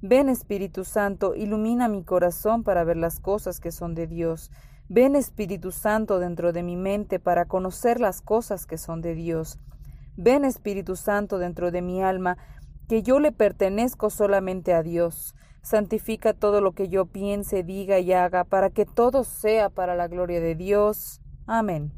Ven Espíritu Santo, ilumina mi corazón para ver las cosas que son de Dios. Ven Espíritu Santo dentro de mi mente para conocer las cosas que son de Dios. Ven Espíritu Santo dentro de mi alma, que yo le pertenezco solamente a Dios. Santifica todo lo que yo piense, diga y haga, para que todo sea para la gloria de Dios. Amén.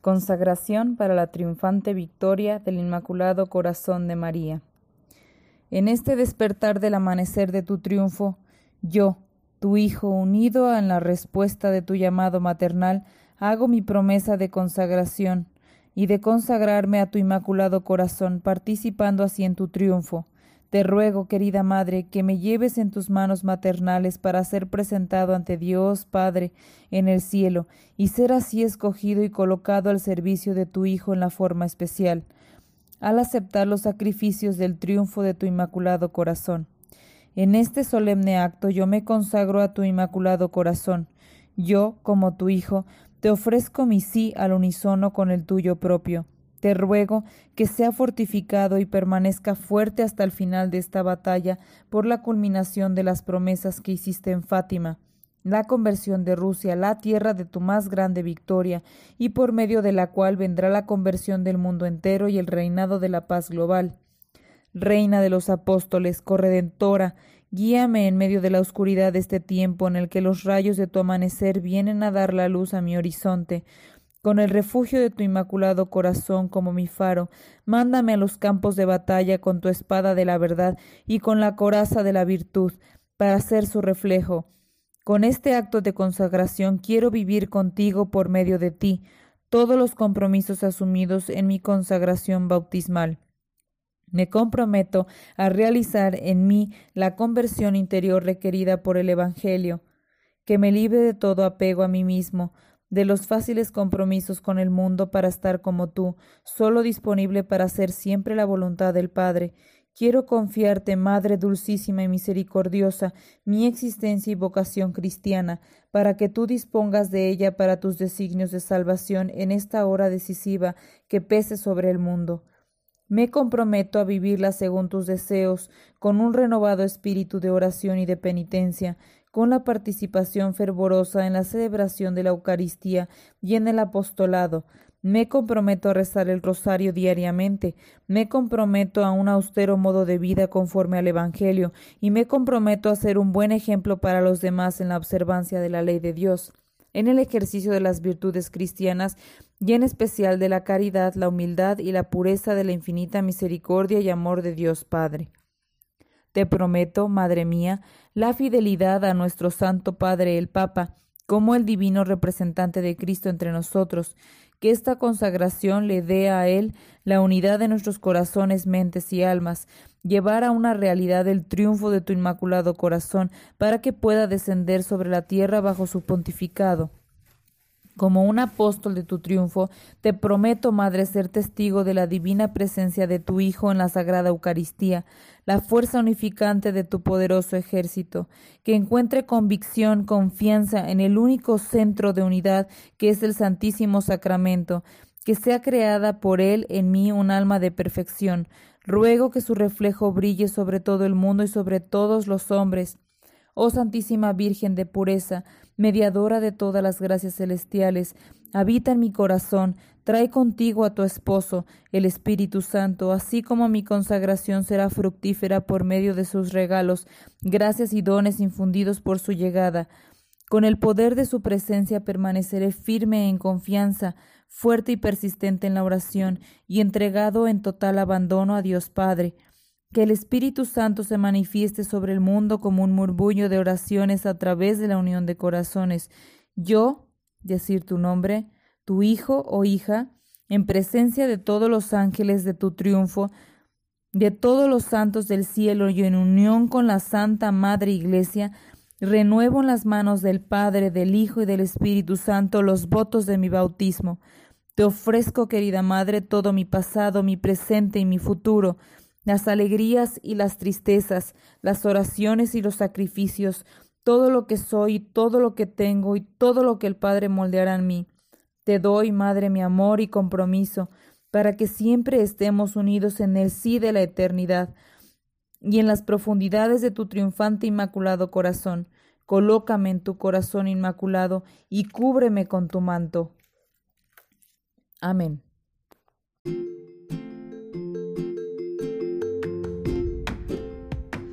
Consagración para la triunfante victoria del Inmaculado Corazón de María. En este despertar del amanecer de tu triunfo, yo, tu Hijo, unido en la respuesta de tu llamado maternal, hago mi promesa de consagración y de consagrarme a tu inmaculado corazón, participando así en tu triunfo. Te ruego, querida Madre, que me lleves en tus manos maternales para ser presentado ante Dios Padre en el cielo y ser así escogido y colocado al servicio de tu Hijo en la forma especial al aceptar los sacrificios del triunfo de tu inmaculado corazón. En este solemne acto yo me consagro a tu inmaculado corazón. Yo, como tu Hijo, te ofrezco mi sí al unísono con el tuyo propio. Te ruego que sea fortificado y permanezca fuerte hasta el final de esta batalla por la culminación de las promesas que hiciste en Fátima la conversión de Rusia, la tierra de tu más grande victoria, y por medio de la cual vendrá la conversión del mundo entero y el reinado de la paz global. Reina de los apóstoles, corredentora, guíame en medio de la oscuridad de este tiempo en el que los rayos de tu amanecer vienen a dar la luz a mi horizonte. Con el refugio de tu inmaculado corazón como mi faro, mándame a los campos de batalla con tu espada de la verdad y con la coraza de la virtud, para ser su reflejo con este acto de consagración quiero vivir contigo por medio de ti todos los compromisos asumidos en mi consagración bautismal. Me comprometo a realizar en mí la conversión interior requerida por el Evangelio, que me libre de todo apego a mí mismo, de los fáciles compromisos con el mundo para estar como tú, solo disponible para hacer siempre la voluntad del Padre, Quiero confiarte, Madre dulcísima y misericordiosa, mi existencia y vocación cristiana, para que tú dispongas de ella para tus designios de salvación en esta hora decisiva que pese sobre el mundo. Me comprometo a vivirla según tus deseos, con un renovado espíritu de oración y de penitencia, con la participación fervorosa en la celebración de la Eucaristía y en el apostolado, me comprometo a rezar el rosario diariamente, me comprometo a un austero modo de vida conforme al Evangelio, y me comprometo a ser un buen ejemplo para los demás en la observancia de la ley de Dios, en el ejercicio de las virtudes cristianas y en especial de la caridad, la humildad y la pureza de la infinita misericordia y amor de Dios Padre. Te prometo, Madre mía, la fidelidad a nuestro Santo Padre el Papa, como el divino representante de Cristo entre nosotros, que esta consagración le dé a Él la unidad de nuestros corazones, mentes y almas, llevar a una realidad el triunfo de tu inmaculado corazón, para que pueda descender sobre la tierra bajo su pontificado. Como un apóstol de tu triunfo, te prometo, Madre, ser testigo de la divina presencia de tu Hijo en la Sagrada Eucaristía, la fuerza unificante de tu poderoso ejército, que encuentre convicción, confianza en el único centro de unidad que es el Santísimo Sacramento, que sea creada por Él en mí un alma de perfección. Ruego que su reflejo brille sobre todo el mundo y sobre todos los hombres. Oh Santísima Virgen de pureza, mediadora de todas las gracias celestiales, habita en mi corazón, trae contigo a tu esposo, el Espíritu Santo, así como mi consagración será fructífera por medio de sus regalos, gracias y dones infundidos por su llegada. Con el poder de su presencia permaneceré firme en confianza, fuerte y persistente en la oración, y entregado en total abandono a Dios Padre. Que el Espíritu Santo se manifieste sobre el mundo como un murmullo de oraciones a través de la unión de corazones. Yo, decir tu nombre, tu hijo o hija, en presencia de todos los ángeles de tu triunfo, de todos los santos del cielo y en unión con la Santa Madre Iglesia, renuevo en las manos del Padre, del Hijo y del Espíritu Santo los votos de mi bautismo. Te ofrezco, querida Madre, todo mi pasado, mi presente y mi futuro, las alegrías y las tristezas, las oraciones y los sacrificios, todo lo que soy, todo lo que tengo y todo lo que el Padre moldeará en mí. Te doy, Madre, mi amor y compromiso, para que siempre estemos unidos en el sí de la eternidad y en las profundidades de tu triunfante inmaculado corazón. Colócame en tu corazón inmaculado y cúbreme con tu manto. Amén.